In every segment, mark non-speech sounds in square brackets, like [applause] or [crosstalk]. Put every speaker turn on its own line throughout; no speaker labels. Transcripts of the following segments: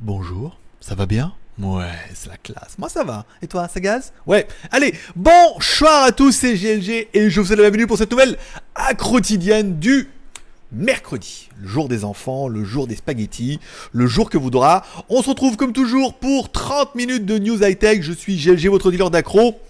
Bonjour, ça va bien Ouais, c'est la classe. Moi ça va. Et toi, ça gaz Ouais. Allez, bonsoir à tous, c'est GLG et je vous souhaite la bienvenue pour cette nouvelle quotidienne du mercredi, le jour des enfants, le jour des spaghettis, le jour que voudra. On se retrouve comme toujours pour 30 minutes de news high-tech. Je suis GLG, votre dealer d'accro.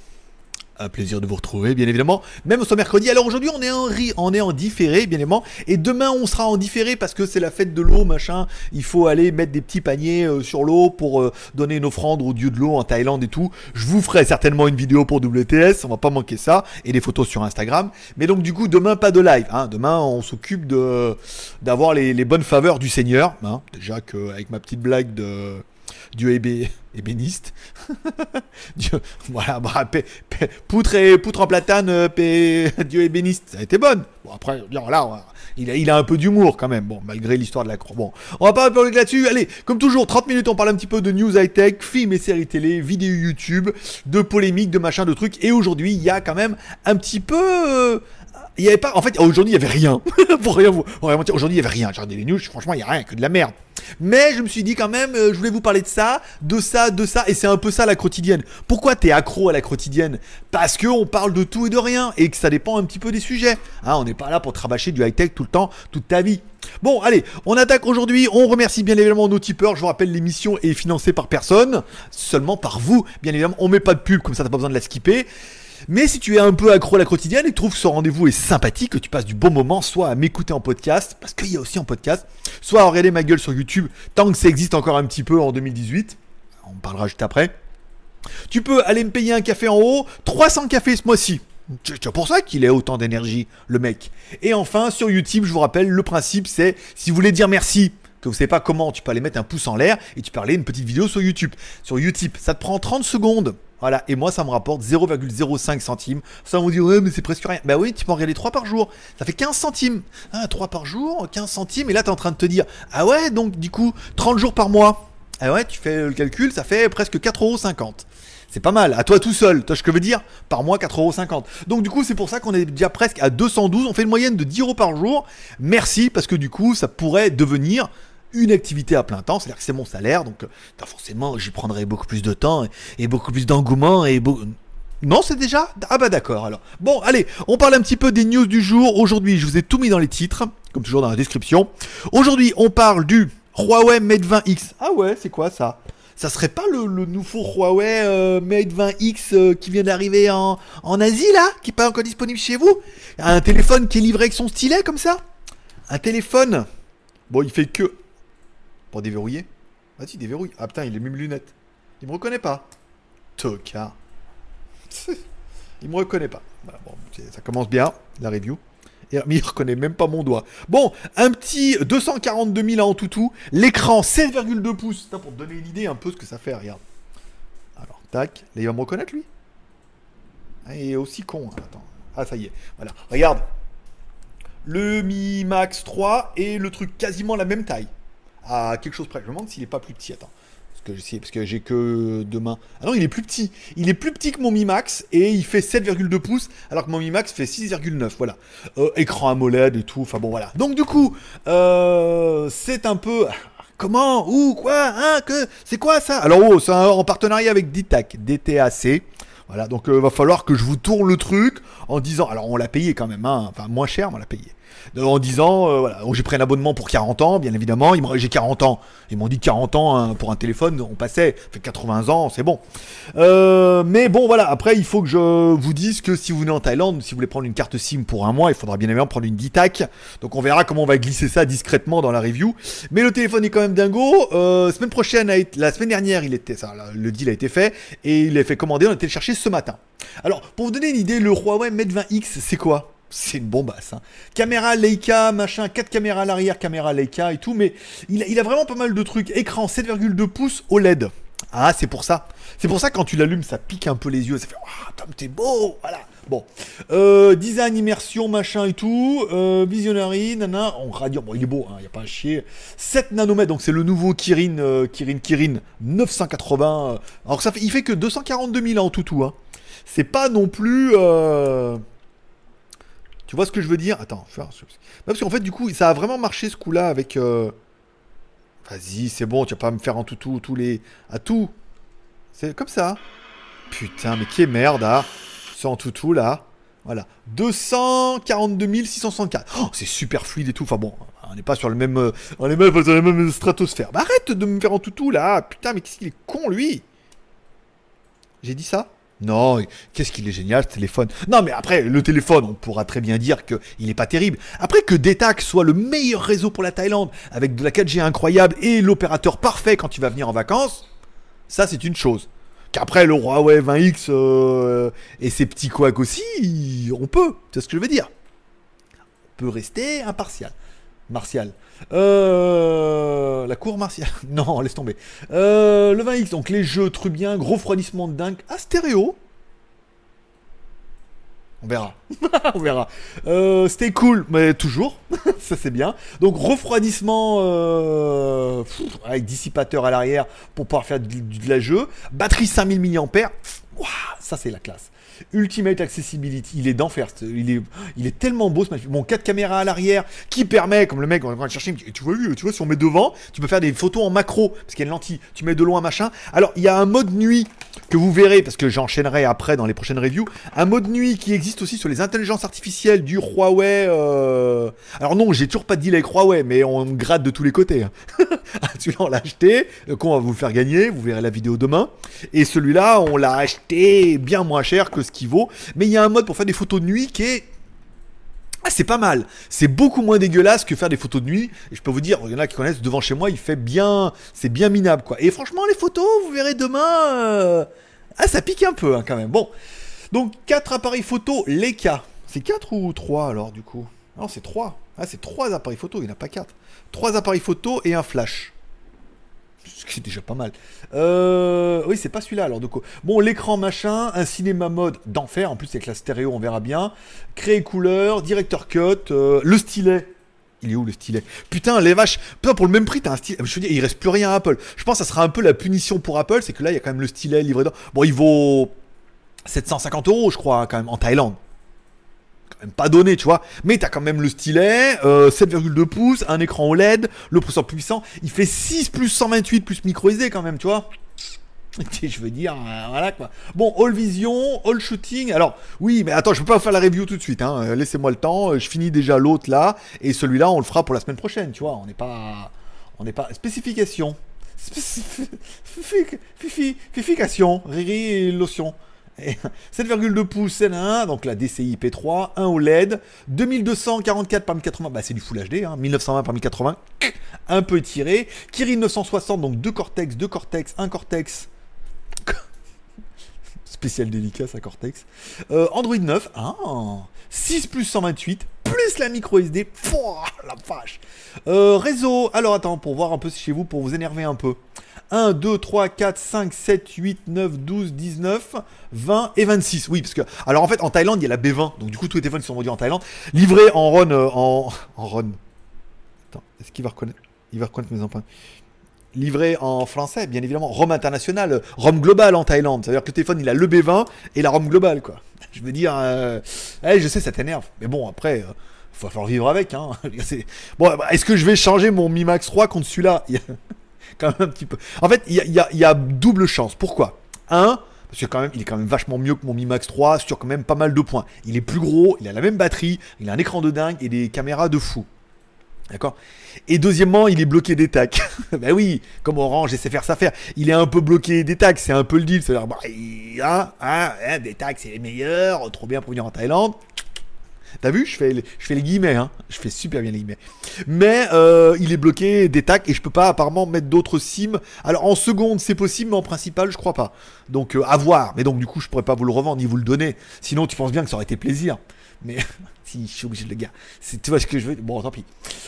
Un plaisir de vous retrouver, bien évidemment. Même ce mercredi. Alors aujourd'hui, on est en on est en différé, bien évidemment. Et demain, on sera en différé parce que c'est la fête de l'eau, machin. Il faut aller mettre des petits paniers euh, sur l'eau pour euh, donner une offrande au dieu de l'eau en Thaïlande et tout. Je vous ferai certainement une vidéo pour WTS. On va pas manquer ça et des photos sur Instagram. Mais donc du coup, demain pas de live. Hein. Demain, on s'occupe de d'avoir les, bonnes faveurs du Seigneur. Hein. Déjà que avec ma petite blague de Dieu ébé- ébéniste. [laughs] Voilà, bah, poutre, et, poutre en platane, euh, pé- [laughs] Dieu ébéniste, ça a été bonne. Bon, après, bien, là, il a, il a un peu d'humour quand même, bon, malgré l'histoire de la croix. Bon, on va pas parler là-dessus. Allez, comme toujours, 30 minutes, on parle un petit peu de news high-tech, films et séries télé, vidéos YouTube, de polémiques, de machin, de trucs. Et aujourd'hui, il y a quand même un petit peu. euh, il y avait pas, en fait, aujourd'hui, il y avait rien. [laughs] Pour rien vous, pour rien aujourd'hui, il y avait rien. J'ai regardé les news, franchement, il y a rien, que de la merde. Mais je me suis dit quand même, euh, je voulais vous parler de ça, de ça, de ça, et c'est un peu ça la quotidienne. Pourquoi t'es accro à la quotidienne? Parce que on parle de tout et de rien, et que ça dépend un petit peu des sujets. Hein, on n'est pas là pour travailler du high-tech tout le temps, toute ta vie. Bon, allez, on attaque aujourd'hui. On remercie bien évidemment nos tipeurs. Je vous rappelle, l'émission est financée par personne, seulement par vous. Bien évidemment, on met pas de pub, comme ça t'as pas besoin de la skipper. Mais si tu es un peu accro à la quotidienne et que tu trouves que ce rendez-vous est sympathique, que tu passes du bon moment, soit à m'écouter en podcast, parce qu'il y a aussi en podcast, soit à regarder ma gueule sur YouTube, tant que ça existe encore un petit peu en 2018, on parlera juste après. Tu peux aller me payer un café en haut, 300 cafés ce mois-ci. C'est pour ça qu'il a autant d'énergie, le mec. Et enfin, sur YouTube, je vous rappelle, le principe c'est, si vous voulez dire merci, que vous savez pas comment, tu peux aller mettre un pouce en l'air et tu peux aller une petite vidéo sur YouTube. Sur YouTube, ça te prend 30 secondes. Voilà, et moi ça me rapporte 0,05 centimes. Ça on vous dit, ouais, mais c'est presque rien. Bah oui, tu peux en regarder 3 par jour. Ça fait 15 centimes. Ah, 3 par jour, 15 centimes. Et là, tu es en train de te dire, ah ouais, donc du coup, 30 jours par mois. Ah ouais, tu fais le calcul, ça fait presque 4,50€. C'est pas mal, à toi tout seul, tu ce que je veux dire Par mois 4,50€. Donc du coup c'est pour ça qu'on est déjà presque à 212, on fait une moyenne de 10 euros par jour. Merci parce que du coup ça pourrait devenir une activité à plein temps, c'est-à-dire que c'est mon salaire, donc euh, forcément j'y prendrai beaucoup plus de temps et, beaucoup plus d'engouement et beau- non, c'est déjà Ah bah d'accord alors. Bon, allez, on parle un petit peu des news du jour. Aujourd'hui, je vous ai tout mis dans les titres, comme toujours dans la description. Aujourd'hui, on parle du Huawei Mate 20X. Ah ouais, c'est quoi ça? Ça serait pas le, nouveau Huawei euh, Mate 20X euh, qui vient d'arriver en, en Asie là? Qui est pas encore disponible chez vous? Un téléphone qui est livré avec son stylet comme ça? Un téléphone? Bon, il fait que... Pour déverrouiller Vas-y, déverrouille. Ah putain, il est même lunettes. Il me reconnaît pas. Tocard. [laughs] Il me reconnaît pas. Bon, ça commence bien, la review. Et, mais il reconnaît même pas mon doigt. Bon, un petit 242 000 en toutou. L'écran 7,2 pouces. Pour te donner une idée un peu ce que ça fait, regarde. Alors, tac. Là, il va me reconnaître, lui ah, Il est aussi con. hein. Ah, ça y est. Voilà. Regarde. Le Mi Max 3 et le truc quasiment la même taille. À quelque chose près. Je me demande s'il est pas plus petit. Attends que j'ai parce que j'ai que deux mains. Ah non, il est plus petit. Il est plus petit que mon Mi Max et il fait 7,2 pouces alors que mon Mi Max fait 6,9. Voilà. Euh, écran AMOLED et tout. Enfin bon, voilà. Donc du coup, euh, c'est un peu. Comment Où Quoi Hein Que C'est quoi ça? Alors oh, c'est en partenariat avec DTAC, DTAC. Voilà, donc il va falloir que je vous tourne le truc en disant. Alors on l'a payé quand même, hein, enfin moins cher, mais on l'a payé. Euh, En disant, euh, voilà, oh, j'ai pris un abonnement pour 40 ans, bien évidemment. J'ai 40 ans. Ils m'ont dit 40 ans hein, pour un téléphone, on passait, fait 80 ans, c'est bon. Euh, mais bon, voilà, après, il faut que je vous dise que si vous venez en Thaïlande, si vous voulez prendre une carte SIM pour un mois, il faudra bien évidemment prendre une DTAC. Donc on verra comment on va glisser ça discrètement dans la review. Mais le téléphone est quand même dingo. Semaine prochaine, la semaine dernière, il était, le deal a été fait et il a fait commander. On a été le chercher ce matin. Alors, pour vous donner une idée, le Huawei Mate 20X, c'est quoi? C'est une bombasse. Hein. Caméra Leica, machin, 4 caméras à l'arrière, caméra Leica et tout, mais il a, vraiment pas mal de trucs. Écran 7,2 pouces OLED. Ah, c'est pour ça. C'est pour ça quand tu l'allumes, ça pique un peu les yeux. Ça fait, ah, Tom, t'es beau. Voilà. Bon. Euh, design, immersion, machin et tout. Euh, visionary, nana. On dire, bon, il est beau, il hein, n'y a pas à chier. 7 nanomètres, donc c'est le nouveau Kirin, euh, Kirin, Kirin 980. alors ça fait, il fait que 242 000 en tout tout. Hein. C'est pas non plus. Tu vois ce que je veux dire? Attends, parce qu'en fait, du coup, ça a vraiment marché ce coup-là avec. Euh, vas-y, c'est bon, tu vas pas me faire en tout, tout, tous les. à tout. C'est comme ça. Putain, mais qui est merde, hein? C'est en tout, tout, là. Voilà. 242 664. Oh, c'est super fluide et tout. Enfin bon, on n'est pas sur le même. Euh, on est même sur la même stratosphère. Bah, arrête de me faire en tout, tout, là. Putain, mais qu'est-ce qu'il est con, lui? J'ai dit ça? Non, qu'est-ce qu'il est génial ce téléphone. Non, mais après, le téléphone, on pourra très bien dire qu'il n'est pas terrible. Après que Detac soit le meilleur réseau pour la Thaïlande, avec de la 4G incroyable et l'opérateur parfait quand tu vas venir en vacances, ça c'est une chose. Qu'après le Huawei 20X euh, et ses petits couacs aussi, on peut. C'est ce que je veux dire. On peut rester impartial. Martial. Euh, la cour martiale. [laughs] Non, laisse tomber. Euh, le 20X, donc les jeux, trucs bien, gros refroidissement de dingue. Ah, stéréo. On verra. [laughs] on verra. Euh, C'était cool, mais toujours. [laughs] ça, c'est bien. Donc, refroidissement euh, avec dissipateur à l'arrière pour pouvoir faire de, la jeu. Batterie 5000 mAh. ça, c'est la classe. Ultimate Accessibility, il est d'enfer. Il est, il est tellement beau ce magnifique. Bon, 4 caméras à l'arrière qui permet, comme le mec, on va chercher, tu vois, tu vois, si on met devant, tu peux faire des photos en macro parce qu'il y a une lentille. Tu mets de loin, machin. Alors, il y a un mode nuit que vous verrez parce que j'enchaînerai après dans les prochaines reviews. Un mode nuit qui existe aussi sur les intelligences artificielles du Huawei. Euh, alors non, j'ai toujours pas de deal avec Huawei, mais on gratte de tous les côtés. Hein. [laughs] Celui-là, on l'a acheté. Euh, qu'on va vous le faire gagner. Vous verrez la vidéo demain. Et celui-là, on l'a acheté bien moins cher que ce qui vaut. Mais il y a un mode pour faire des photos de nuit qui est ah, c'est pas mal. C'est beaucoup moins dégueulasse que faire des photos de nuit. Et je peux vous dire, il y en a qui connaissent devant chez moi, il fait bien, c'est bien minable quoi. Et franchement, les photos, vous verrez demain, euh, ah, ça pique un peu hein, quand même. Bon, donc 4 appareils photo, Leica. C'est 4 ou 3 alors du coup? Non, c'est 3. Ah, c'est 3 appareils photo, il n'y en a pas 4. 3 appareils photo et un flash c'est déjà pas mal. Euh, oui, c'est pas celui-là alors. coup. bon, l'écran machin, un cinéma mode d'enfer. En plus, avec la stéréo, on verra bien. Créer couleur, directeur cut, euh, le stylet. Il est où le stylet? Putain, les vaches. Putain, pour le même prix, t'as un stylet. Je veux dire, il reste plus rien à Apple. Je pense que ça sera un peu la punition pour Apple. C'est que là, il y a quand même le stylet livré dans. Bon, il vaut 750 euros, je crois, quand même, en Thaïlande pas donné, tu vois. Mais t'as quand même le stylet, 7,2 euh, pouces, un écran OLED, le processeur puissant. Il fait 6 plus 128 plus micro SD quand même, tu vois. [laughs] Je veux dire, euh, voilà quoi. Bon, All Vision, All Shooting. Alors, oui, mais attends, je peux pas faire la review tout de suite. Hein. Euh, laissez-moi le temps. Je finis déjà l'autre là. Et celui-là, on le fera pour la semaine prochaine, tu vois. On n'est pas. On n'est pas. Spécification. Spécification. [laughs] Riri et lotion. 7,2 [laughs] pouces N1, donc la DCI P3, 1 OLED, 2244 par 1080, bah c'est du Full HD, 1920 par 1080, un peu étiré, Kirin 960, donc 2 Cortex, 2 Cortex, 1 Cortex, [laughs] spécial délicat ça Cortex, euh, Android 9, 6 plus 128, plus la micro SD, la vache, euh, réseau, alors attends, pour voir un peu chez vous, pour vous énerver un peu, 1, 2, 3, 4, 5, 7, 8, 9, 12, 19, 20 et 26. Oui, parce que. Alors en fait, en Thaïlande, il y a la B20. Donc du coup, tous les téléphones sont vendus en Thaïlande. Livré en RON. Euh, en, en. Attends, est-ce qu'il va reconnaître Il va reconnaître mes empreintes? Livré en français, bien évidemment. ROM international, ROM global en Thaïlande. C'est-à-dire que le téléphone, il a le B20 et la ROM globale, quoi. Je veux dire. Euh... Eh, je sais, ça t'énerve. Mais bon, après. Euh, il va falloir vivre avec. Hein. [laughs] Bon, bah, est-ce que je vais changer mon Mi Max 3 contre celui-là? [laughs] Quand même un petit peu. En fait, il y a, double chance. Pourquoi? Un, parce que quand même, il est quand même vachement mieux que mon Mi Max 3 sur quand même pas mal de points. Il est plus gros, il a la même batterie, il a un écran de dingue et des caméras de fou. D'accord? Et deuxièmement, il est bloqué des tacs. [laughs] ben oui, comme Orange essaie faire ça faire. Il est un peu bloqué des tacs, c'est un peu le deal. C'est-à-dire, bah, hein, hein, des tacs, c'est les meilleurs, trop bien pour venir en Thaïlande. T'as vu, je fais, je fais les guillemets, hein. Je fais super bien les guillemets. Mais euh, il est bloqué des tacs et je peux pas apparemment mettre d'autres sims. Alors en seconde c'est possible, mais en principal je crois pas. Donc euh, à voir. Mais donc du coup je pourrais pas vous le revendre ni vous le donner. Sinon tu penses bien que ça aurait été plaisir. Mais [laughs] si je suis obligé de le gars. Tu vois ce que je veux Bon tant pis.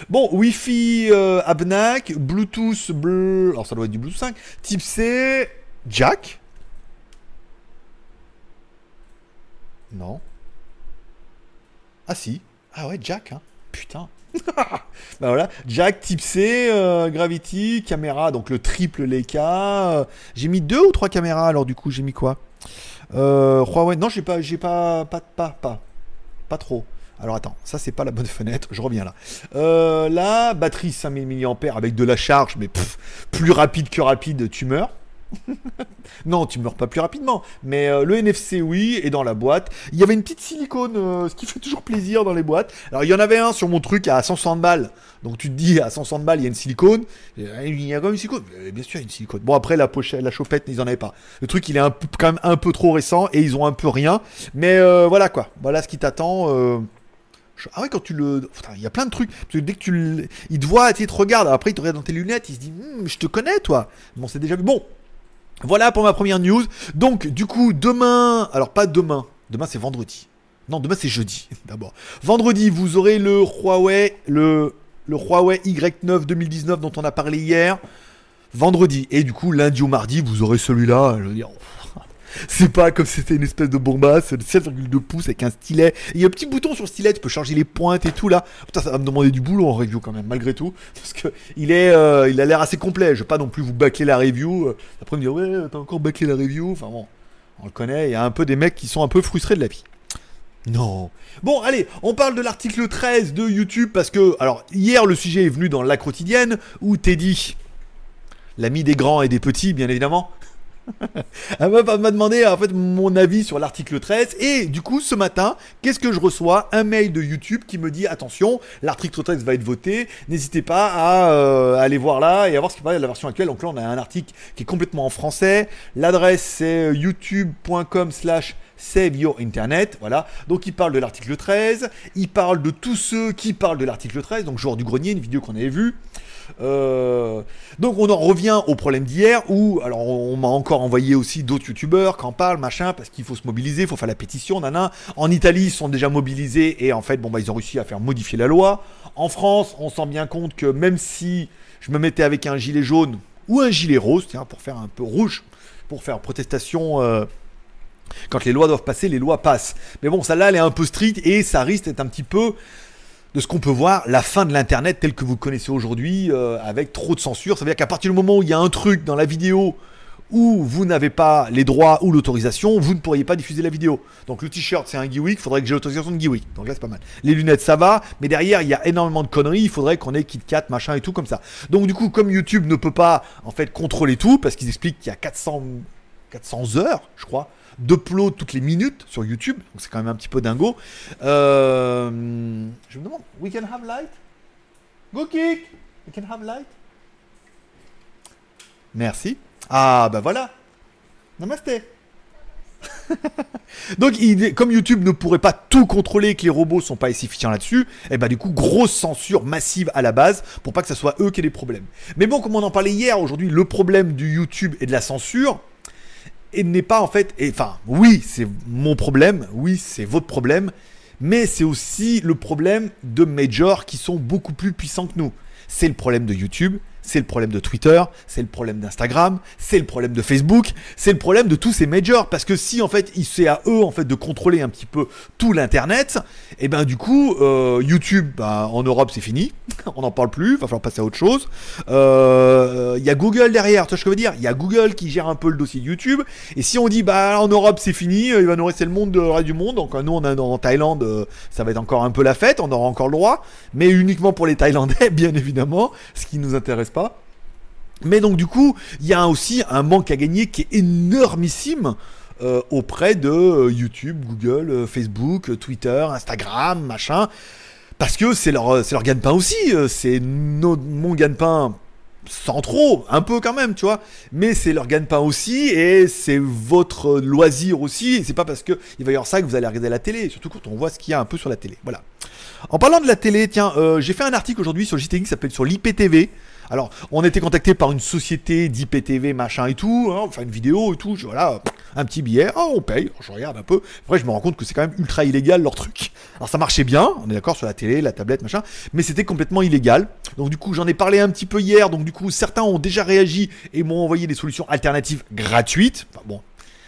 Bon Wi-Fi euh, Abnac, Bluetooth bleu. Alors ça doit être du Bluetooth 5. Type C, Jack? Non. Ah si. Ah ouais, Jack, hein. Putain. [laughs] bah voilà, Jack, type C, euh, Gravity, caméra, donc le triple Leica. Euh, j'ai mis deux ou trois caméras, alors du coup, j'ai mis quoi? Euh, Huawei, non, j'ai pas, j'ai pas, pas, pas, pas, trop. Alors attends, ça c'est pas la bonne [laughs] fenêtre, je reviens là. Euh, là, batterie 5000 mAh avec de la charge, mais plus rapide que rapide, tu meurs. [laughs] non, tu meurs pas plus rapidement. Mais euh, le NFC, oui, et dans la boîte. Il y avait une petite silicone, euh, ce qui fait toujours plaisir dans les boîtes. Alors, il y en avait un sur mon truc à 160 balles. Donc, tu te dis, à 160 balles, il y a une silicone. Il y a quand même une silicone. bien sûr, il y a une silicone. Bon, après, la pochette, la chauffette, ils en avaient pas. Le truc, il est un peu, quand même un peu trop récent et ils ont un peu rien. Mais euh, voilà quoi. Voilà ce qui t'attend. Ah ouais, quand tu le. il y a plein de trucs. Parce que dès que tu le. Il te voit, il te regarde. Après, il te regarde dans tes lunettes. Il se dit, hmm, je te connais, toi. Bon, c'est déjà. Bon, voilà pour ma première news. Donc, du coup, demain, alors pas demain, demain c'est vendredi. Non, demain c'est jeudi, [laughs] d'abord. Vendredi, vous aurez le Huawei, le, le Huawei Y9 2019 dont on a parlé hier. Vendredi. Et du coup, lundi ou mardi, vous aurez celui-là. Je veux dire, c'est pas comme si c'était une espèce de bombasse de 7,2 pouces avec un stylet. Il y a un petit bouton sur le stylet, tu peux charger les pointes et tout là. Putain, ça va me demander du boulot en review quand même, malgré tout. Parce que il, euh, a l'air assez complet. Je vais pas non plus vous bâcler la review. Euh, après me dire, ouais, t'as encore bâclé la review. Enfin bon, on le connaît. Il y a un peu des mecs qui sont un peu frustrés de la vie. Non. Bon, allez, on parle de l'article 13 de YouTube parce que, alors, hier, le sujet est venu dans La Quotidienne où Teddy, l'ami des grands et des petits, bien évidemment, [laughs] Elle m'a demandé en fait mon avis sur l'article 13 et du coup ce matin, qu'est-ce que je reçois? Un mail de YouTube qui me dit attention, l'article 13 va être voté, n'hésitez pas à euh, aller voir là et à voir ce qui paraît de la version actuelle. Donc là on a un article qui est complètement en français. L'adresse c'est euh, youtube.com slash Save Your Internet. Voilà. Donc il parle de l'article 13. Il parle de tous ceux qui parlent de l'article 13. Donc joueur du grenier, une vidéo qu'on avait vue. Euh, donc on en revient au problème d'hier où, alors on m'a encore envoyé aussi d'autres youtubeurs qui en parlent, machin, parce qu'il faut se mobiliser, il faut faire la pétition, nana. En Italie, ils sont déjà mobilisés et en fait, bon bah ils ont réussi à faire modifier la loi. En France, on sent bien compte que même si je me mettais avec un gilet jaune ou un gilet rose, tiens, pour faire un peu rouge, pour faire protestation. Euh, quand les lois doivent passer, les lois passent. Mais bon, ça là, elle est un peu stricte et ça risque d'être un petit peu de ce qu'on peut voir la fin de l'internet tel que vous connaissez aujourd'hui euh, avec trop de censure. Ça veut dire qu'à partir du moment où il y a un truc dans la vidéo où vous n'avez pas les droits ou l'autorisation, vous ne pourriez pas diffuser la vidéo. Donc le t-shirt c'est un Geewick, il faudrait que j'ai l'autorisation de Geewick. Donc là c'est pas mal. Les lunettes ça va, mais derrière il y a énormément de conneries, il faudrait qu'on ait KitKat, machin et tout comme ça. Donc du coup comme YouTube ne peut pas en fait contrôler tout, parce qu'ils expliquent qu'il y a 400, 400 heures je crois, d'upload toutes les minutes sur YouTube, donc c'est quand même un petit peu dingo. Euh, je me demande, we can have light? Go kick! We can have light? Merci. Ah bah voilà. Namasté. [laughs] Donc, comme YouTube ne pourrait pas tout contrôler, que les robots sont pas efficients là-dessus, et eh bah du coup, grosse censure massive à la base pour pas que ce soit eux qui aient des problèmes. Mais bon, comme on en parlait hier, aujourd'hui, le problème du YouTube et de la censure, et n'est pas en fait. Enfin, oui, c'est mon problème, oui, c'est votre problème, mais c'est aussi le problème de majors qui sont beaucoup plus puissants que nous. C'est le problème de YouTube, c'est le problème de Twitter, c'est le problème d'Instagram, c'est le problème de Facebook, c'est le problème de tous ces majors. Parce que si en fait c'est à eux en fait de contrôler un petit peu tout l'internet, et eh ben du coup euh, YouTube bah, en Europe c'est fini, [laughs] on n'en parle plus, va falloir passer à autre chose. Euh, il y a Google derrière, tu vois ce que je veux dire? Il y a Google qui gère un peu le dossier YouTube. Et si on dit bah en Europe c'est fini, il va nous rester le monde de reste du monde, donc nous on en Thaïlande, ça va être encore un peu la fête, on aura encore le droit, mais uniquement pour les Thaïlandais [laughs] bien évidemment, ce qui nous intéresse Mais donc du coup, il y a aussi un manque à gagner qui est énormissime euh, auprès de euh, YouTube, Google, euh, Facebook, Twitter, Instagram, machin. Parce que c'est leur, leur gagne-pain aussi. C'est mon gagne-pain sans trop, un peu quand même, tu vois. Mais c'est leur gagne-pain aussi et c'est votre loisir aussi. Et c'est pas parce qu'il va y avoir ça que vous allez regarder la télé. Surtout quand on voit ce qu'il y a un peu sur la télé. Voilà. En parlant de la télé, tiens, j'ai fait un article aujourd'hui sur JTX qui s'appelle sur l'IPTV. Alors, on a été contacté par une société d'IPTV, machin et tout, hein, enfin une vidéo et tout, voilà, un petit billet, oh, on paye, je regarde un peu. Après, je me rends compte que c'est quand même ultra illégal leur truc. Alors, ça marchait bien, on est d'accord sur la télé, la tablette, machin, mais c'était complètement illégal. Donc, du coup, j'en ai parlé un petit peu hier, donc du coup, certains ont déjà réagi et m'ont envoyé des solutions alternatives gratuites. Enfin, bon,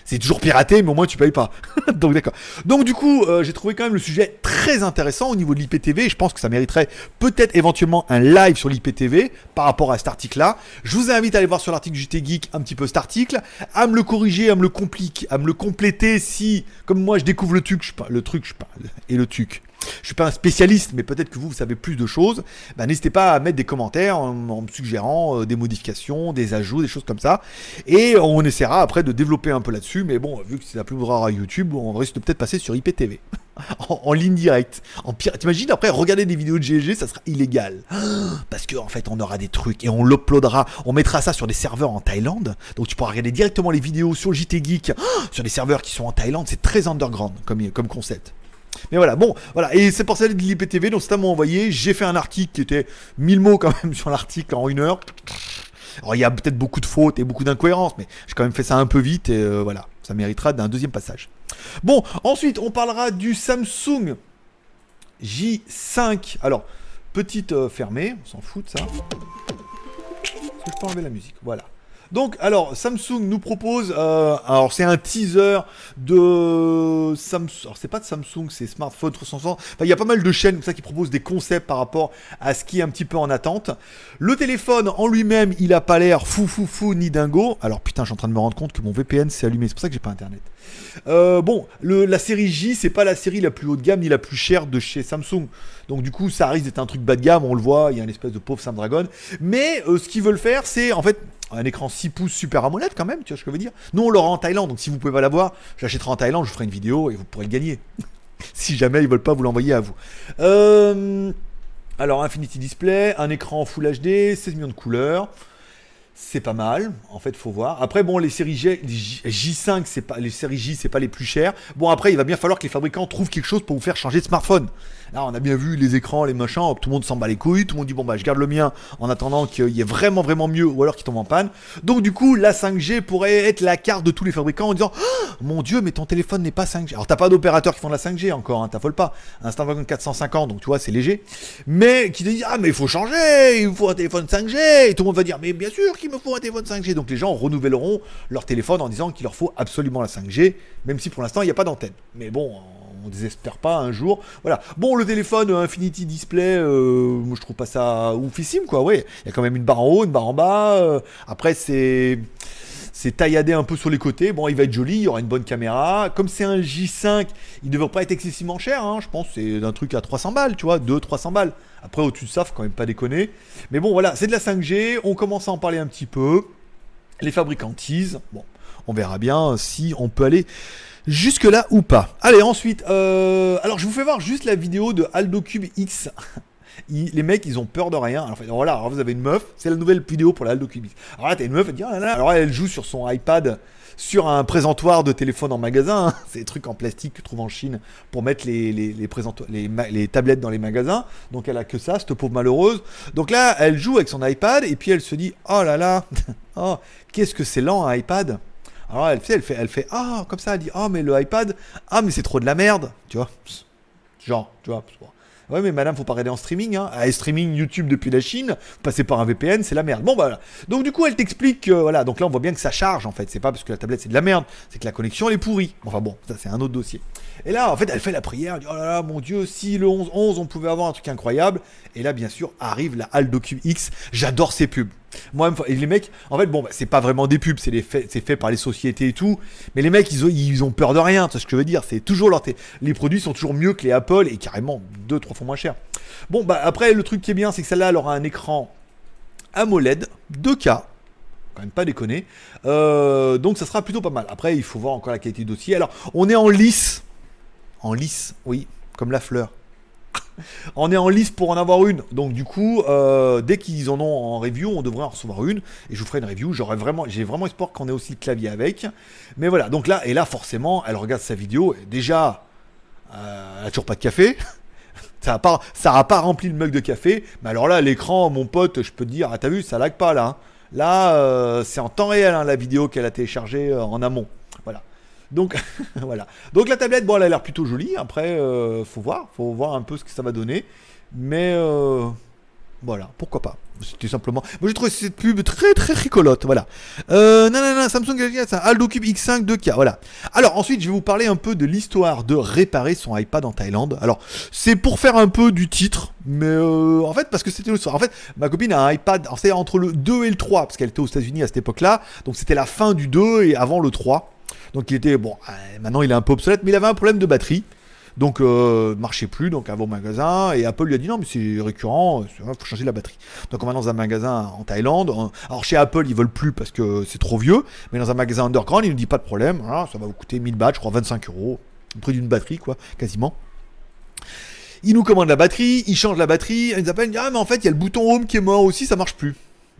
C'est toujours piraté, mais au moins tu payes pas. [laughs] Donc d'accord. Donc du coup, euh, j'ai trouvé quand même le sujet très intéressant au niveau de l'IPTV. Je pense que ça mériterait peut-être éventuellement un live sur l'IPTV par rapport à cet article-là. Je vous invite à aller voir sur l'article JT Geek un petit peu cet article, à me le corriger, à me le compliquer, à me le compléter si, comme moi, je découvre le truc, je pas le truc, je parle et le truc. Je suis pas un spécialiste, mais peut-être que vous, vous savez plus de choses. Bah, n'hésitez pas à mettre des commentaires en, me suggérant euh, des modifications, des ajouts, des choses comme ça. Et on essaiera après de développer un peu là-dessus. Mais bon, vu que c'est la plus rare à YouTube, on risque de peut-être passer sur IPTV. [laughs] en, ligne directe. En pire, t'imagines après regarder des vidéos de GG, ça sera illégal. [gasps] Parce qu'en en fait, on aura des trucs et on l'uploadera. On mettra ça sur des serveurs en Thaïlande. Donc tu pourras regarder directement les vidéos sur JT Geek [gasps] sur des serveurs qui sont en Thaïlande. C'est très underground comme, comme concept. Mais voilà, bon, voilà. Et c'est pour ça de l'IPTV, donc à moi envoyé. J'ai fait un article qui était 1000 mots quand même [laughs] sur l'article en une heure. Alors il y a peut-être beaucoup de fautes et beaucoup d'incohérences, mais j'ai quand même fait ça un peu vite et euh, voilà, ça méritera d'un deuxième passage. Bon, ensuite on parlera du Samsung J5. Alors, petite euh, fermée, on s'en fout de ça. Est-ce que je peux enlever la musique Voilà. Donc, alors, Samsung nous propose, euh, alors c'est un teaser de Samsung, alors c'est pas de Samsung, c'est Smartphone 360, enfin, il y a pas mal de chaînes comme ça qui proposent des concepts par rapport à ce qui est un petit peu en attente. Le téléphone en lui-même, il a pas l'air fou fou fou ni dingo. Alors putain, je suis en train de me rendre compte que mon VPN s'est allumé, c'est pour ça que j'ai pas internet. Euh, bon, la série J, c'est pas la série la plus haut de gamme ni la plus chère de chez Samsung. Donc du coup, ça risque d'être un truc bas de gamme, on le voit, il y a une espèce de pauvre Snapdragon. Mais euh, ce qu'ils veulent faire, c'est en fait un écran 6 pouces Super AMOLED quand même, tu vois ce que je veux dire Nous, on l'aura en Thaïlande, donc si vous pouvez pas l'avoir, j'achèterai en Thaïlande, je ferai une vidéo et vous pourrez le gagner. [laughs] si jamais ils veulent pas vous l'envoyer à vous. Euh, alors, Infinity Display, un écran Full HD, 16 millions de couleurs c'est pas mal. En fait, faut voir. Après, bon, les séries J, 5 c'est pas les séries J, c'est pas les plus chères. Bon, après, il va bien falloir que les fabricants trouvent quelque chose pour vous faire changer de smartphone. Là, on a bien vu les écrans, les machins, tout le monde s'en bat les couilles, tout le monde dit bon bah je garde le mien en attendant qu'il y ait vraiment vraiment mieux ou alors qu'il tombe en panne. Donc du coup, la 5G pourrait être la carte de tous les fabricants en disant oh, mon dieu, mais ton téléphone n'est pas 5G. Alors t'as pas d'opérateurs qui font de la 5G encore, hein, t'affole pas. Un Snapdragon 450, donc tu vois, c'est léger. Mais qui te dit ah mais il faut changer, il faut un téléphone 5G. Et tout le monde va dire mais bien sûr qu'il me faut un téléphone 5G. Donc les gens renouvelleront leur téléphone en disant qu'il leur faut absolument la 5G, même si pour l'instant il n'y a pas d'antenne. Mais bon, on désespère pas un jour. Voilà. Bon, le téléphone euh, Infinity Display, euh, moi je trouve pas ça oufissime, quoi. Oui, il y a quand même une barre en haut, une barre en bas. Euh. après, c'est c'est tailladé un peu sur les côtés. Bon, il va être joli, il y aura une bonne caméra. Comme c'est un J5, il ne devrait pas être excessivement cher. Hein. Je pense c'est un truc à 300 balles, tu vois, 200-300 balles. Après, au-dessus de ça, faut quand même pas déconner. Mais bon, voilà, c'est de la 5G. On commence à en parler un petit peu. Les fabricants teasent. Bon, on verra bien si on peut aller jusque là ou pas. Allez, ensuite, euh, alors je vous fais voir juste la vidéo de Aldo Cube X. [laughs] les mecs, ils ont peur de rien. Alors, voilà, vous avez une meuf, c'est la nouvelle vidéo pour la Aldo Cube X. Alors là, t'as une meuf, elle dit, ah alors elle joue sur son iPad sur un présentoir de téléphone en magasin. [laughs] C'est des trucs en plastique que tu trouves en Chine pour mettre les, les, les, les, tablettes dans les magasins. Donc elle a que ça, cette pauvre malheureuse. Donc là, elle joue avec son iPad et puis elle se dit Oh là là, [laughs] oh, qu'est-ce que c'est lent un iPad? Alors elle fait, elle fait, elle fait, ah, comme ça, elle dit, ah, mais le iPad, ah, mais c'est trop de la merde, tu vois. Genre, tu vois. Ouais, mais madame, faut pas regarder en streaming. Hein. Ah, streaming YouTube depuis la Chine, passer par un VPN, c'est la merde. Bon, bah, voilà. Donc, du coup, elle t'explique que, voilà. Donc là, on voit bien que ça charge, en fait. C'est pas parce que la tablette, c'est de la merde. C'est que la connexion, elle est pourrie. Enfin, bon, ça, c'est un autre dossier. Et là, en fait, elle fait la prière. Oh là là, mon Dieu, si le 11-11, on pouvait avoir un truc incroyable. Et là, bien sûr, arrive la Aldo X. J'adore ces pubs. Moi, les mecs, en fait, bon, bah, c'est pas vraiment des pubs, c'est fait, par les sociétés et tout. Mais les mecs, ils ont, peur de rien. C'est ce que je veux dire. C'est toujours leur les produits sont toujours mieux que les Apple et carrément deux, trois fois moins cher. Bon, bah après, le truc qui est bien, c'est que celle-là, elle aura un écran AMOLED 2K. Quand même pas déconner. Euh, donc, ça sera plutôt pas mal. Après, il faut voir encore la qualité du dossier. Alors, on est en lisse. En lisse, oui, comme la fleur. [laughs] on est en liste pour en avoir une. Donc du coup, euh, dès qu'ils en ont en review, on devrait en recevoir une. Et je vous ferai une review. J'aurais vraiment, j'ai vraiment espoir qu'on ait aussi le clavier avec. Mais voilà. Donc là, et là, forcément, elle regarde sa vidéo. déjà, euh, elle n'a toujours pas de café. [laughs] ça n'a pas, ça pas rempli le mug de café. Mais alors là, l'écran, mon pote, je peux te dire, ah t'as vu, ça lag pas là. Hein. Là, euh, c'est en temps réel hein, la vidéo qu'elle a téléchargée en amont. Voilà. Donc [laughs] voilà. Donc la tablette, bon, elle a l'air plutôt jolie. Après, euh, faut voir, faut voir un peu ce que ça va donner. Mais euh, Voilà, pourquoi pas. C'était simplement. Moi j'ai trouvé cette pub très très rigolote. Voilà. Euh, non, non, non, Samsung Galaxy S, Aldo Cube X5 2K. Voilà. Alors ensuite, je vais vous parler un peu de l'histoire de réparer son iPad en Thaïlande. Alors, c'est pour faire un peu du titre, mais euh, en fait, parce que c'était le soir. En fait, ma copine a un iPad, c'est entre le 2 et le 3, parce qu'elle était aux États-Unis à cette époque-là. Donc c'était la fin du 2 et avant le 3. Donc il était, bon, euh, maintenant il est un peu obsolète, mais il avait un problème de batterie. Donc, euh, marchait plus, donc à vos magasins. Et Apple lui a dit non, mais c'est récurrent, il faut changer la batterie. Donc, on va dans un magasin en Thaïlande. Alors, chez Apple, ils veulent plus parce que c'est trop vieux. Mais dans un magasin underground, il nous dit pas de problème. ça va vous coûter 1000 bahts, je crois 25 euros. Le prix d'une batterie, quoi, quasiment. Il nous commande la batterie, il change la batterie, il nous appelle, il dit, ah mais en fait il y a le bouton home qui est mort aussi, ça marche plus.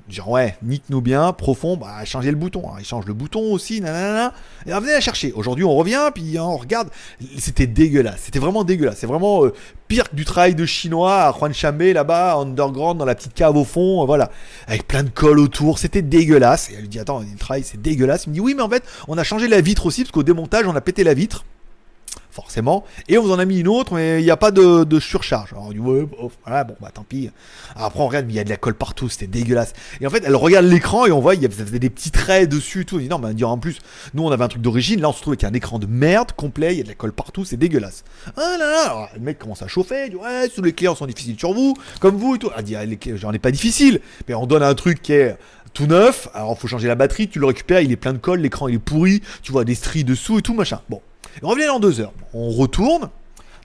Genre, ouais, nique-nous bien, profond, bah, changer le bouton. il change le bouton aussi, nanana. Et on venez la chercher. Aujourd'hui, on revient, puis on regarde. C'était dégueulasse. C'était vraiment dégueulasse. C'est vraiment euh, pire que du travail de chinois à Juan Chamé, là-bas, underground, dans la petite cave au fond, euh, voilà. Avec plein de colle autour. C'était dégueulasse. Et elle lui dit, attends, le travail, c'est dégueulasse. Il me dit, oui, mais en fait, on a changé la vitre aussi, parce qu'au démontage, on a pété la vitre forcément. Et on vous en a mis une autre, mais il n'y a pas de, surcharge. Alors on dit, ouais, voilà, bon, bah tant pis. après, on regarde, mais il y a de la colle partout, c'était dégueulasse. Et en fait, elle regarde l'écran et on voit, il y avait des petits traits dessus et tout. On dit, non, mais en plus, nous, on avait un truc d'origine. Là, on se trouve avec un écran de merde complet, il y a de la colle partout, c'est dégueulasse. Ah là là, alors, le mec commence à chauffer, il dit, ouais, tous les clients sont difficiles sur vous, comme vous et tout. Elle dit, ah, j'en ai pas difficile, mais on donne un truc qui est tout neuf, alors faut changer la batterie, tu le récupères, il est plein de colle, l'écran il est pourri, tu vois des stries dessous et tout, machin. Bon, on revient dans deux heures. On retourne.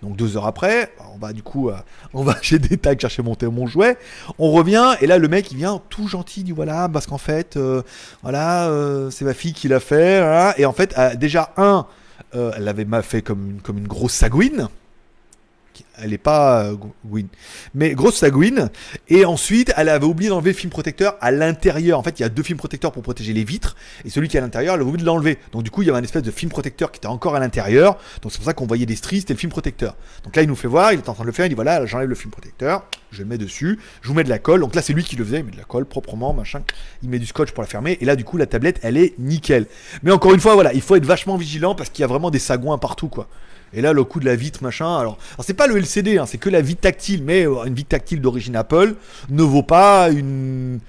Donc deux heures après, on va du coup, euh, [laughs] on va chez des tags chercher mon, mon jouet. On revient et là le mec il vient tout gentil, il dit voilà parce qu'en fait, euh, voilà, euh, c'est ma fille qui l'a fait. Et en fait, déjà un, elle l'avait fait comme une, comme une grosse sagouine elle est pas euh, mais grosse sagouine. Et ensuite, elle avait oublié d'enlever le film protecteur à l'intérieur. En fait, il y a deux films protecteurs pour protéger les vitres, et celui qui est à l'intérieur, elle a oublié de l'enlever. Donc du coup, il y avait un espèce de film protecteur qui était encore à l'intérieur. Donc c'est pour ça qu'on voyait des stries, c'était le film protecteur. Donc là, il nous fait voir, il est en train de le faire, il dit voilà, j'enlève le film protecteur, je le mets dessus, je vous mets de la colle. Donc là, c'est lui qui le faisait, il met de la colle proprement, machin. Il met du scotch pour la fermer, et là, du coup, la tablette, elle est nickel. Mais encore une fois, voilà, il faut être vachement vigilant parce qu'il y a vraiment des sagouins partout, quoi. Et là, le coup de la vitre, machin. Alors, c'est pas le LCD, hein, c'est que la vitre tactile, mais euh, une vitre tactile d'origine Apple ne vaut pas une,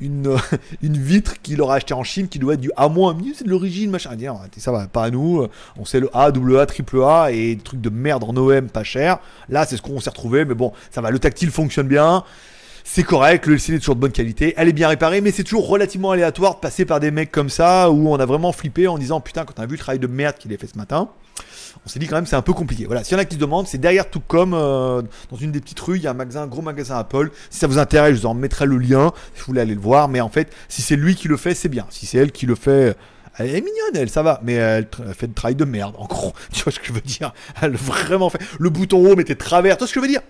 une, [laughs] une vitre qu'il aura acheté en Chine qui doit être du A-, c'est de l'origine, machin. Dire, ça va, pas à nous. On sait le A, AA, triple A et des trucs de merde en OM pas cher. Là, c'est ce qu'on s'est retrouvé, mais bon, ça va. Le tactile fonctionne bien. C'est correct, le LCD est toujours de bonne qualité, elle est bien réparée, mais c'est toujours relativement aléatoire de passer par des mecs comme ça où on a vraiment flippé en disant putain, quand on a vu le travail de merde qu'il a fait ce matin, on s'est dit quand même c'est un peu compliqué. Voilà, s'il y en a qui se demandent, c'est derrière tout comme euh, dans une des petites rues, il y a un magasin, gros magasin Apple. Si ça vous intéresse, je vous en mettrai le lien si vous voulez aller le voir. Mais en fait, si c'est lui qui le fait, c'est bien. Si c'est elle qui le fait, elle est mignonne, elle, ça va, mais elle, fait de travail de merde, en gros. [laughs] Tu vois ce que je veux dire? Elle vraiment fait. Le bouton home était travers. Tu vois ce que je veux dire?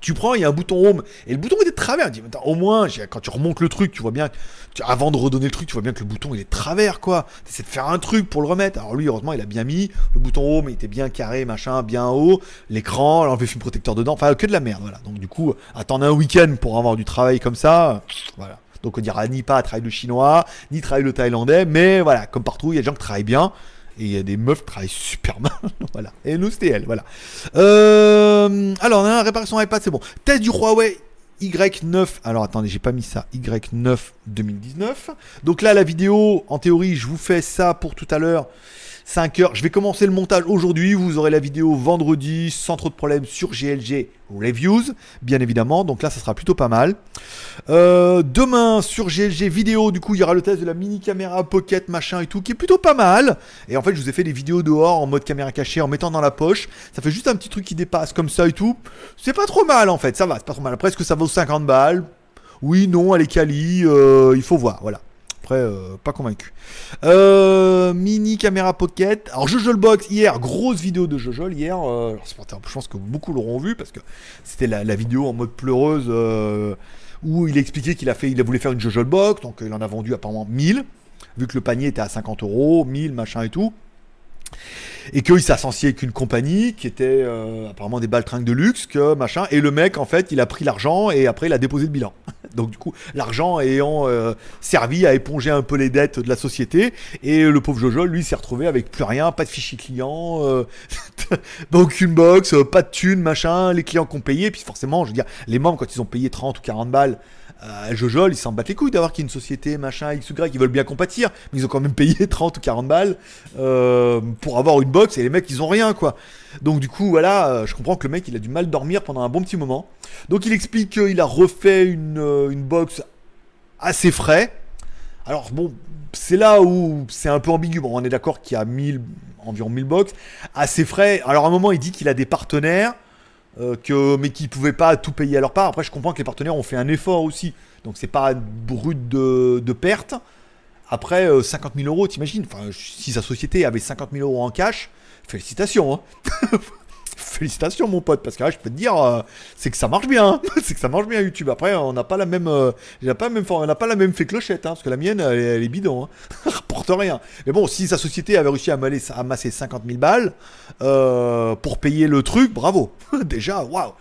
Tu prends, il y a un bouton home, et le bouton est de travers. Dis, au moins, quand tu remontes le truc, tu vois bien, avant de redonner le truc, tu vois bien que le bouton il est de travers, quoi. T'essaies de faire un truc pour le remettre. Alors lui, heureusement, il a bien mis. Le bouton home, il était bien carré, machin, bien haut. L'écran, l'enlevé film protecteur dedans. Enfin, que de la merde, voilà. Donc du coup, attendre un week-end pour avoir du travail comme ça, voilà. Donc on dira ni pas travail de chinois, ni travail de thaïlandais, mais voilà, comme partout, il y a des gens qui travaillent bien. Et il y a des meufs qui travaillent super [laughs] mal. voilà. Et nous, c'était elle. Voilà. Euh, alors, on a un réparation iPad, c'est bon. Test du Huawei Y9. Alors, attendez, j'ai pas mis ça. Y9 2019. Donc là, la vidéo, en théorie, je vous fais ça pour tout à l'heure. 5 heures. Je vais commencer le montage aujourd'hui. Vous aurez la vidéo vendredi sans trop de problèmes sur GLG Reviews, bien évidemment. Donc là, ça sera plutôt pas mal. Euh, demain sur GLG vidéo, du coup, il y aura le test de la mini caméra pocket machin et tout, qui est plutôt pas mal. Et en fait, je vous ai fait des vidéos dehors en mode caméra cachée, en mettant dans la poche. Ça fait juste un petit truc qui dépasse comme ça et tout. C'est pas trop mal en fait. Ça va, c'est pas trop mal. Après, est-ce que ça vaut 50 balles? Oui, non, elle est quali. Euh, il faut voir. Voilà. Euh, pas convaincu. Euh, mini caméra pocket. Alors, Box hier, grosse vidéo de Jojol hier. Euh, je pense que beaucoup l'auront vu parce que c'était la, vidéo en mode pleureuse où il expliquait qu'il a fait, il a voulu faire une Jojol Box, donc il en a vendu apparemment 1000, vu que le panier était à 50 euros, 1000, machin et tout. Et qu'il s'est associé avec une compagnie qui était euh, apparemment des baltringues de luxe, que machin, et le mec en fait il a pris l'argent et après il a déposé le bilan. [laughs] Donc du coup l'argent ayant euh, servi à éponger un peu les dettes de la société, et le pauvre Jojo lui s'est retrouvé avec plus rien, pas de fichier client, euh, [laughs] aucune box, pas de thunes, machin, les clients qui ont payé, puis forcément je veux dire les membres quand ils ont payé 30 ou 40 balles euh, Jojol, ils s'en battent les couilles d'avoir qu'il y une société, machin, X ou Y, ils veulent bien compatir, mais ils ont quand même payé [laughs] 30 ou 40 balles euh, pour avoir une box et les mecs, ils ont rien, quoi. Donc, du coup, voilà, euh, je comprends que le mec, il a du mal dormir pendant un bon petit moment. Donc, il explique qu'il a refait une, euh, une box assez frais. Alors, bon, c'est là où c'est un peu ambigu. On est d'accord qu'il y a 1000, environ 1000 box, assez frais. Alors, à un moment, il dit qu'il a des partenaires. Euh, mais qui pouvaient pas tout payer à leur part. Après, je comprends que les partenaires ont fait un effort aussi. Donc, c'est pas brut de, perte. Après, 50 000 euros, t'imagines? Enfin, Si sa société avait 50 000 euros en cash, félicitations. Hein. [laughs] félicitations, mon pote, parce que là, je peux te dire, euh, c'est que ça marche bien. Hein. [laughs] c'est que ça marche bien YouTube. Après, on n'a pas la même, euh, pas même, on n'a pas la même fait clochette, hein, parce que la mienne, elle, est bidon. Hein. [laughs] rapporte rien. Mais bon, si sa société avait réussi à amasser 50 000 balles euh, pour payer le truc, bravo. [laughs] Déjà, waouh.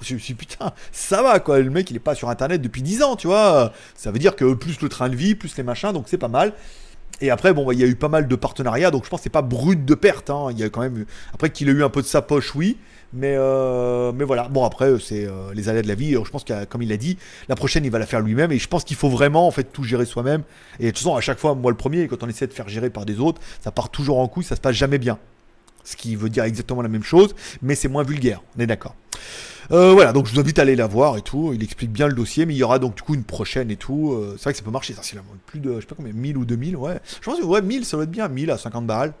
je suis putain, ça va quoi. Le mec il est pas sur internet depuis 10 ans, tu vois. Ça veut dire que plus le train de vie, plus les machins, donc c'est pas mal. Et après, bon, bah, il y a eu pas mal de partenariats, donc je pense que c'est pas brut de perte. Hein. Il y a quand même. Après qu'il ait eu un peu de sa poche, oui. Mais, euh, mais voilà. Bon, après, c'est euh, les aléas de la vie. Je pense que, comme il l'a dit, la prochaine, il va la faire lui-même. Et je pense qu'il faut vraiment, en fait, tout gérer soi-même. Et de toute façon, à chaque fois, moi le premier, quand on essaie de faire gérer par des autres, ça part toujours en couille, ça se passe jamais bien. Ce qui veut dire exactement la même chose, mais c'est moins vulgaire. On est d'accord. Euh, voilà, donc je vous invite à aller la voir et tout. Il explique bien le dossier, mais il y aura donc du coup une prochaine et tout. Euh, c'est vrai que ça peut marcher, ça, c'est plus de, je sais pas combien, 1000 ou 2000, ouais. Je pense que ouais, 1000, ça doit être bien, 1000 à 50 balles.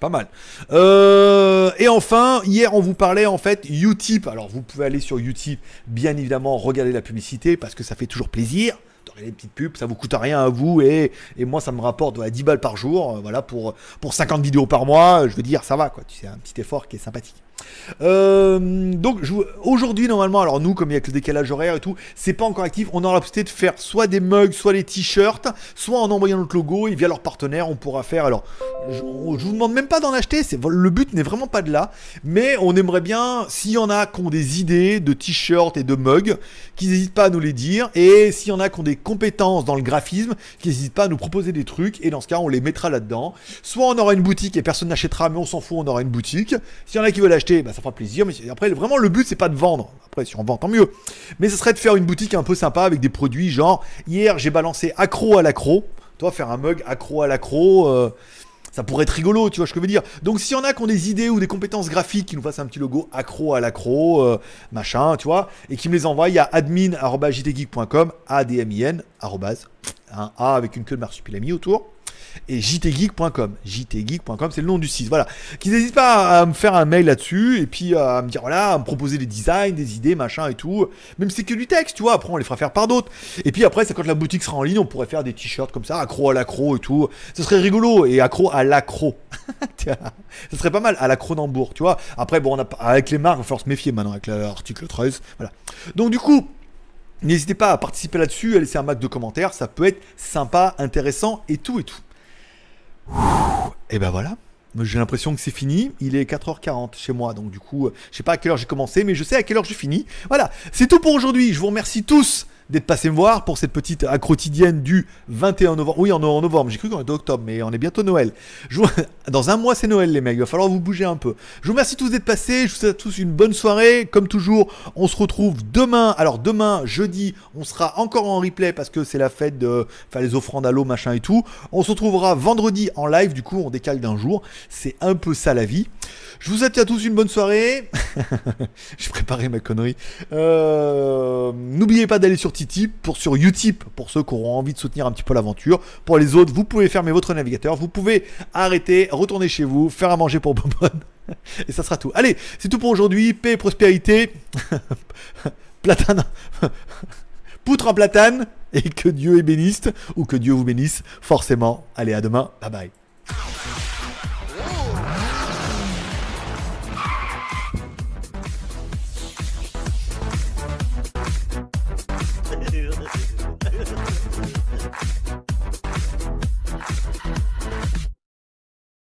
Pas mal. Euh, et enfin, hier on vous parlait en fait Utip. Alors vous pouvez aller sur Utip, bien évidemment, regarder la publicité parce que ça fait toujours plaisir les petites pubs, ça vous coûte rien à vous et, et moi ça me rapporte 10 balles par jour, voilà pour, pour 50 vidéos par mois, je veux dire ça va quoi, c'est un petit effort qui est sympathique. Euh, donc aujourd'hui normalement, alors nous comme il y a que le décalage horaire et tout, c'est pas encore actif. On aura la possibilité de faire soit des mugs, soit des t-shirts, soit en envoyant notre logo et via leur partenaire on pourra faire. Alors je, je vous demande même pas d'en acheter, le but n'est vraiment pas de là, mais on aimerait bien s'il y en a qui ont des idées de t-shirts et de mugs, qu'ils n'hésitent pas à nous les dire et s'il y en a qui ont des compétences dans le graphisme, qu'ils n'hésitent pas à nous proposer des trucs et dans ce cas on les mettra là-dedans. Soit on aura une boutique et personne n'achètera, mais on s'en fout, on aura une boutique. S'il y en a qui veulent acheter bah, ça fera plaisir. Mais après, vraiment, le but, c'est pas de vendre. Après, si on vend, tant mieux. Mais ce serait de faire une boutique un peu sympa avec des produits genre, hier, j'ai balancé accro à l'accro. Toi, faire un mug accro à l'accro. Euh, ça pourrait être rigolo, tu vois ce que je veux dire. Donc s'il y en a qui ont des idées ou des compétences graphiques qui nous fassent un petit logo accro à l'accro, euh, machin, tu vois, et qui me les envoient, a admin.jtgeek.com, A-D-M-I-N, un A avec une queue de marsupilami autour et jtgeek.com. jtgeek.com, c'est le nom du site. Voilà. Qu'ils n'hésitent pas à me faire un mail là-dessus et puis à me dire voilà, à me proposer des designs, des idées, machin et tout. Même si c'est que du texte, tu vois. Après, on les fera faire par d'autres. Et puis après, c'est quand la boutique sera en ligne, on pourrait faire des t-shirts comme ça, accro à l'accro et tout. Ce serait rigolo et accro à l'accro. [laughs] Ce serait pas mal à la Cronenbourg, tu vois. Après, bon, on a, avec les marques, il va se méfier maintenant avec l'article 13. Voilà. Donc, du coup, N'hésitez pas à participer là-dessus, à laisser un max de commentaires, ça peut être sympa, intéressant et tout et tout. Et ben voilà. J'ai l'impression que c'est fini. Il est 4h40 chez moi, donc du coup, euh, je sais pas à quelle heure j'ai commencé, mais je sais à quelle heure j'ai fini. Voilà, c'est tout pour aujourd'hui. Je vous remercie tous d'être passé me voir pour cette petite quotidienne du 21 novembre. Oui, en, novembre, j'ai cru qu'on était octobre, mais on est bientôt Noël. [laughs] Dans un mois, c'est Noël, les mecs. Il va falloir vous bouger un peu. Je vous remercie tous d'être passés. Je vous souhaite à tous une bonne soirée. Comme toujours, on se retrouve demain. Alors, demain, jeudi, on sera encore en replay parce que c'est la fête de. Enfin, les offrandes à l'eau, machin et tout. On se retrouvera vendredi en live. Du coup, on décale d'un jour. C'est un peu ça la vie. Je vous souhaite à tous une bonne soirée. [laughs] J'ai préparé ma connerie. Euh, n'oubliez pas d'aller sur Titi, pour, sur Utip, pour ceux qui auront envie de soutenir un petit peu l'aventure. Pour les autres, vous pouvez fermer votre navigateur. Vous pouvez arrêter, retourner chez vous, faire à manger pour Bonbonne. [laughs] Et ça sera tout. Allez, c'est tout pour aujourd'hui. Paix et prospérité. [laughs] platane. [laughs] Poutre en platane. Et que Dieu est bénisse. Ou que Dieu vous bénisse. Forcément. Allez, à demain. Bye bye.